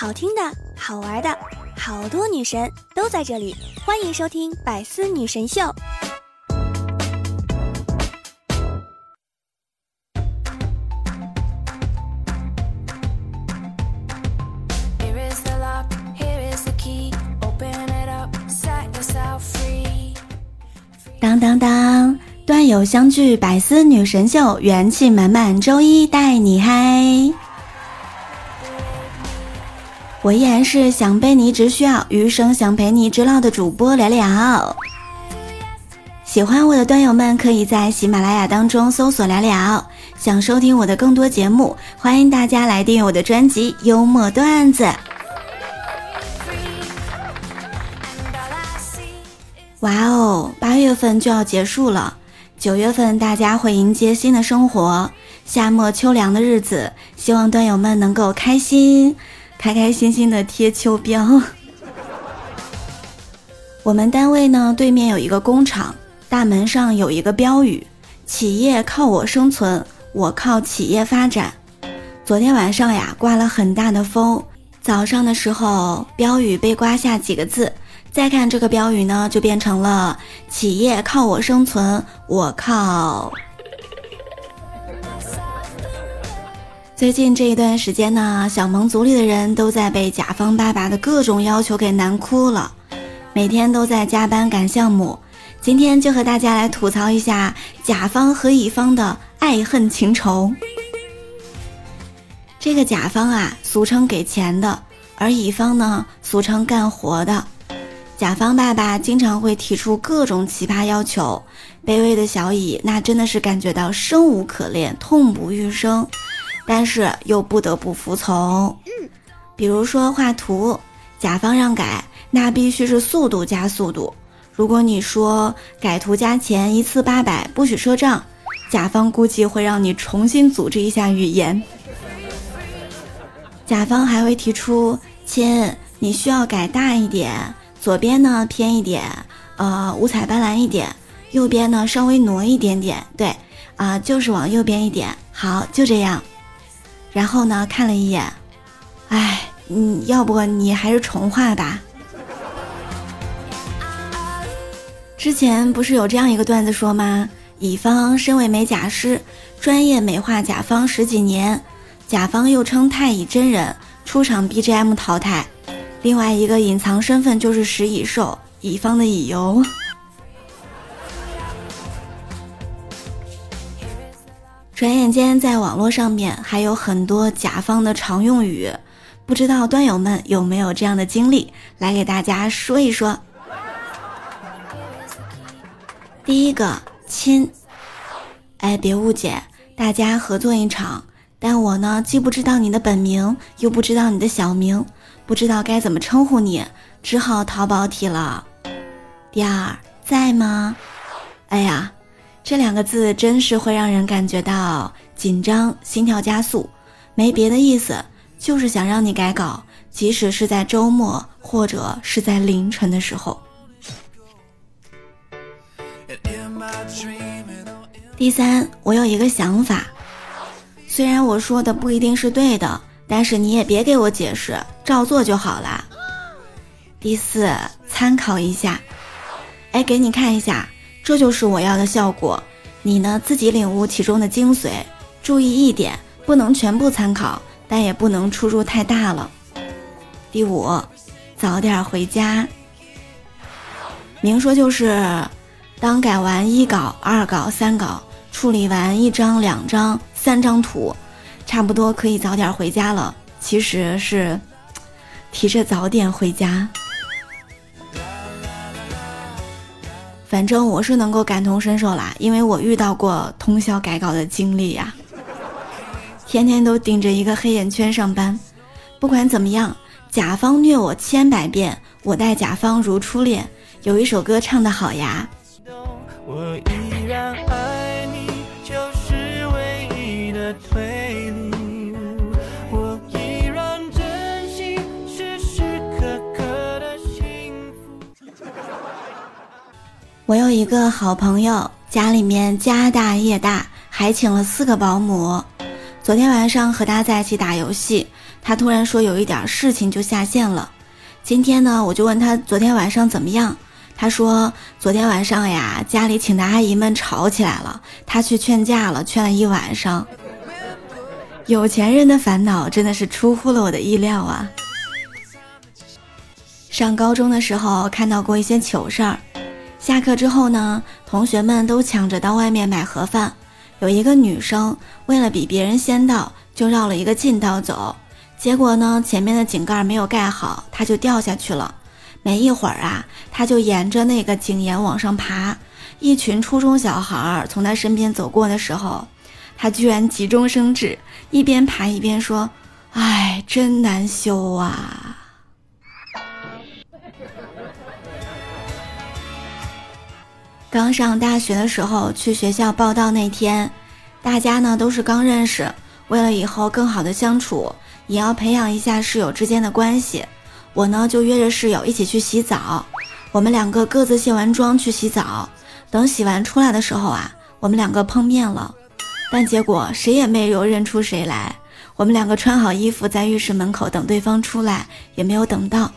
好听的、好玩的，好多女神都在这里，欢迎收听《百思女神秀》。当当当，段友相聚，百思女神秀，元气满满，周一带你嗨。我依然是想被你只需要余生想陪你直唠的主播聊聊。喜欢我的段友们可以在喜马拉雅当中搜索聊聊。想收听我的更多节目，欢迎大家来订阅我的专辑《幽默段子》。哇哦，八月份就要结束了，九月份大家会迎接新的生活，夏末秋凉的日子，希望段友们能够开心。开开心心的贴秋膘。我们单位呢，对面有一个工厂，大门上有一个标语：“企业靠我生存，我靠企业发展。”昨天晚上呀，刮了很大的风，早上的时候标语被刮下几个字，再看这个标语呢，就变成了“企业靠我生存，我靠”。最近这一段时间呢，小萌组里的人都在被甲方爸爸的各种要求给难哭了，每天都在加班赶项目。今天就和大家来吐槽一下甲方和乙方的爱恨情仇。这个甲方啊，俗称给钱的，而乙方呢，俗称干活的。甲方爸爸经常会提出各种奇葩要求，卑微的小乙那真的是感觉到生无可恋，痛不欲生。但是又不得不服从，比如说画图，甲方让改，那必须是速度加速度。如果你说改图加钱，一次八百，不许赊账，甲方估计会让你重新组织一下语言。甲方还会提出，亲，你需要改大一点，左边呢偏一点，呃，五彩斑斓一点，右边呢稍微挪一点点，对，啊，就是往右边一点，好，就这样。然后呢，看了一眼，哎，嗯，要不你还是重画吧。之前不是有这样一个段子说吗？乙方身为美甲师，专业美化甲方十几年，甲方又称太乙真人，出场 BGM 淘汰。另外一个隐藏身份就是食蚁兽，乙方的乙游。转眼间，在网络上面还有很多甲方的常用语，不知道端友们有没有这样的经历？来给大家说一说。第一个亲，哎，别误解，大家合作一场，但我呢，既不知道你的本名，又不知道你的小名，不知道该怎么称呼你，只好淘宝体了。第二，在吗？哎呀。这两个字真是会让人感觉到紧张、心跳加速，没别的意思，就是想让你改稿，即使是在周末或者是在凌晨的时候。第三，我有一个想法，虽然我说的不一定是对的，但是你也别给我解释，照做就好了。第四，参考一下，哎，给你看一下。这就是我要的效果，你呢自己领悟其中的精髓。注意一点，不能全部参考，但也不能出入太大了。第五，早点回家。明说就是，当改完一稿、二稿、三稿，处理完一张、两张、三张图，差不多可以早点回家了。其实是 提着早点回家。反正我是能够感同身受啦，因为我遇到过通宵改稿的经历呀，天天都顶着一个黑眼圈上班。不管怎么样，甲方虐我千百遍，我待甲方如初恋。有一首歌唱的好呀。我有一个好朋友，家里面家大业大，还请了四个保姆。昨天晚上和他在一起打游戏，他突然说有一点事情就下线了。今天呢，我就问他昨天晚上怎么样，他说昨天晚上呀，家里请的阿姨们吵起来了，他去劝架了，劝了一晚上。有钱人的烦恼真的是出乎了我的意料啊！上高中的时候看到过一些糗事儿，下课之后呢，同学们都抢着到外面买盒饭，有一个女生为了比别人先到，就绕了一个近道走，结果呢，前面的井盖没有盖好，她就掉下去了。没一会儿啊，她就沿着那个井沿往上爬，一群初中小孩从她身边走过的时候。她居然急中生智，一边爬一边说：“哎，真难修啊！”刚上大学的时候，去学校报道那天，大家呢都是刚认识，为了以后更好的相处，也要培养一下室友之间的关系。我呢就约着室友一起去洗澡，我们两个各自卸完妆去洗澡，等洗完出来的时候啊，我们两个碰面了。但结果谁也没有认出谁来。我们两个穿好衣服在浴室门口等对方出来，也没有等到。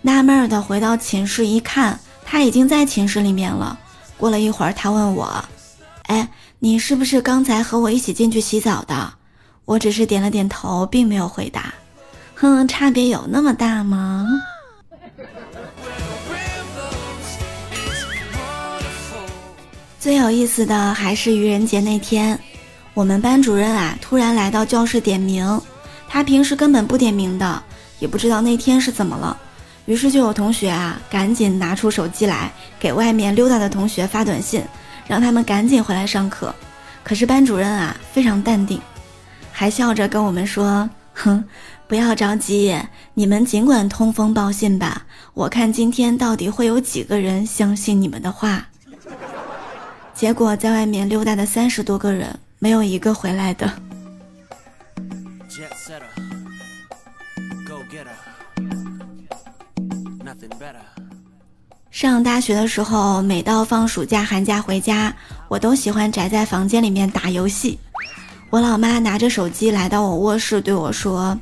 纳闷的回到寝室一看，他已经在寝室里面了。过了一会儿，他问我：“哎，你是不是刚才和我一起进去洗澡的？”我只是点了点头，并没有回答。哼，差别有那么大吗？最有意思的还是愚人节那天。我们班主任啊，突然来到教室点名，他平时根本不点名的，也不知道那天是怎么了。于是就有同学啊，赶紧拿出手机来给外面溜达的同学发短信，让他们赶紧回来上课。可是班主任啊，非常淡定，还笑着跟我们说：“哼，不要着急，你们尽管通风报信吧。我看今天到底会有几个人相信你们的话。”结果在外面溜达的三十多个人。没有一个回来的。上大学的时候，每到放暑假、寒假回家，我都喜欢宅在房间里面打游戏。我老妈拿着手机来到我卧室，对我说：“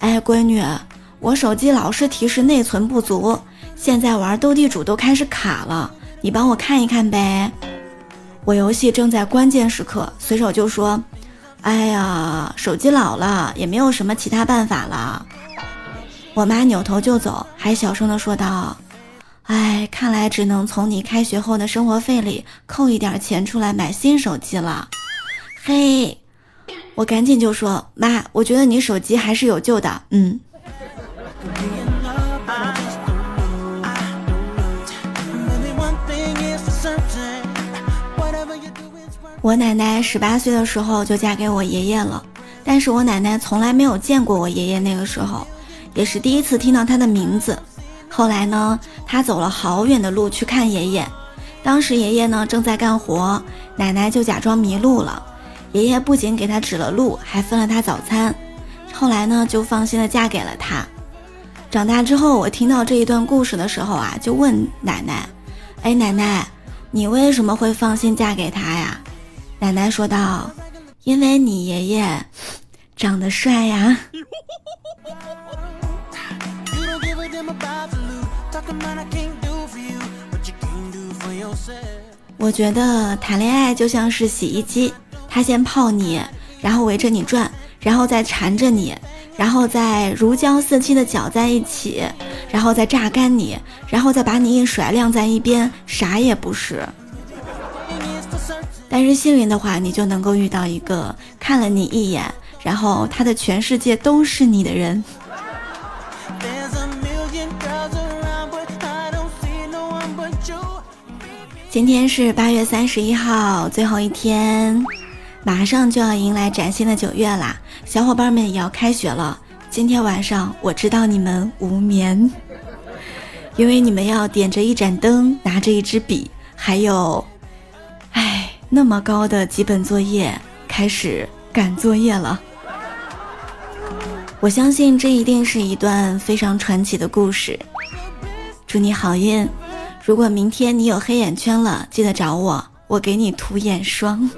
哎，闺女，我手机老是提示内存不足，现在玩斗地主都开始卡了，你帮我看一看呗。”我游戏正在关键时刻，随手就说：“哎呀，手机老了，也没有什么其他办法了。”我妈扭头就走，还小声的说道：“哎，看来只能从你开学后的生活费里扣一点钱出来买新手机了。”嘿，我赶紧就说：“妈，我觉得你手机还是有救的。”嗯。我奶奶十八岁的时候就嫁给我爷爷了，但是我奶奶从来没有见过我爷爷，那个时候也是第一次听到他的名字。后来呢，他走了好远的路去看爷爷，当时爷爷呢正在干活，奶奶就假装迷路了，爷爷不仅给他指了路，还分了他早餐。后来呢，就放心的嫁给了他。长大之后，我听到这一段故事的时候啊，就问奶奶：“哎，奶奶，你为什么会放心嫁给他呀？”奶奶说道：“因为你爷爷长得帅呀。” 我觉得谈恋爱就像是洗衣机，他先泡你，然后围着你转，然后再缠着你，然后再如胶似漆的搅在一起，然后再榨干你，然后再把你一甩晾在一边，啥也不是。但是幸运的话，你就能够遇到一个看了你一眼，然后他的全世界都是你的人。今天是八月三十一号，最后一天，马上就要迎来崭新的九月啦！小伙伴们也要开学了。今天晚上我知道你们无眠，因为你们要点着一盏灯，拿着一支笔，还有。哎那么高的几本作业，开始赶作业了。我相信这一定是一段非常传奇的故事。祝你好运！如果明天你有黑眼圈了，记得找我，我给你涂眼霜。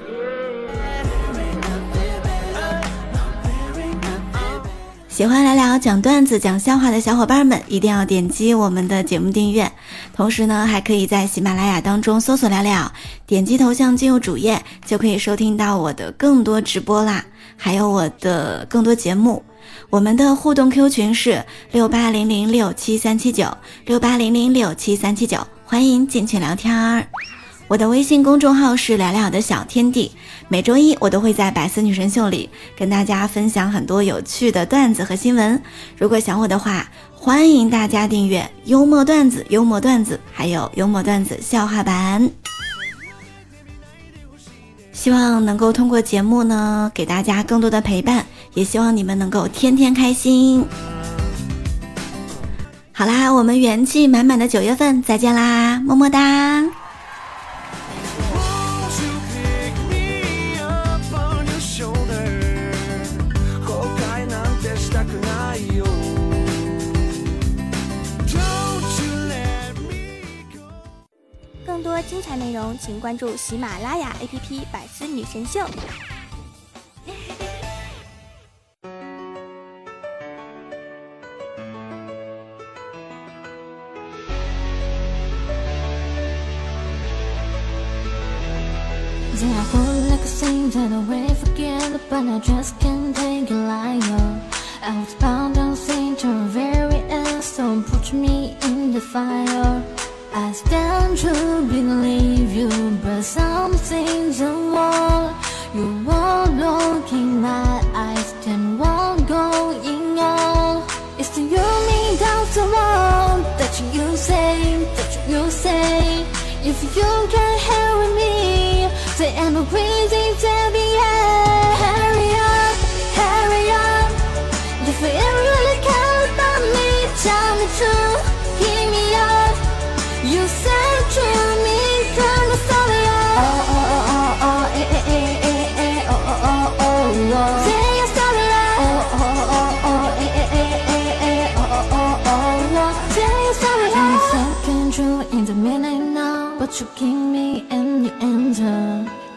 喜欢聊聊讲段子、讲笑话的小伙伴们，一定要点击我们的节目订阅。同时呢，还可以在喜马拉雅当中搜索“聊聊”，点击头像进入主页，就可以收听到我的更多直播啦，还有我的更多节目。我们的互动 Q 群是六八零零六七三七九六八零零六七三七九，欢迎进群聊天儿。我的微信公众号是聊聊的小天地，每周一我都会在百思女神秀里跟大家分享很多有趣的段子和新闻。如果想我的话，欢迎大家订阅幽默段子、幽默段子，还有幽默段子笑话版。希望能够通过节目呢，给大家更多的陪伴，也希望你们能够天天开心。好啦，我们元气满满的九月份再见啦，么么哒。更多精彩内容，请关注喜马拉雅 APP《百思女神秀》。Something away, forget but I just can't take it like you I was bound on sin to the very end. So put me in the fire. I stand to believe you But some things are more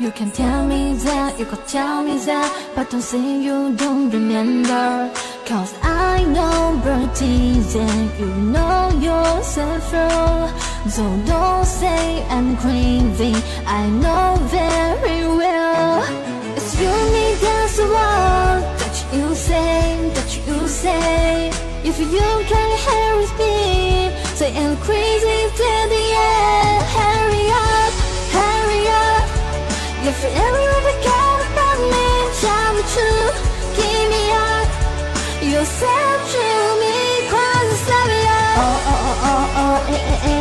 You can tell me that, you can tell me that, but don't say you don't remember. Cause I know birdies and you know yourself. So don't say I'm crazy, I know very well. It's you me that's the one that you say, that you say. If you can't hear me, say I'm crazy till said to me, cause it's Oh, oh, oh, oh, oh, eh, eh, eh,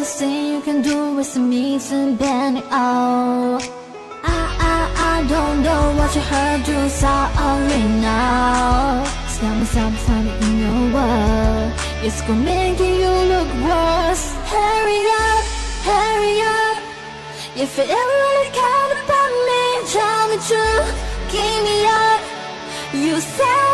oh, thing you can do with me than bending out. I, I, I don't know what you heard, you sorry now. Stop me, in your world. It's gonna make you look worse. Hurry up, hurry up. If you ever really care about me, tell me true. Give me up. You said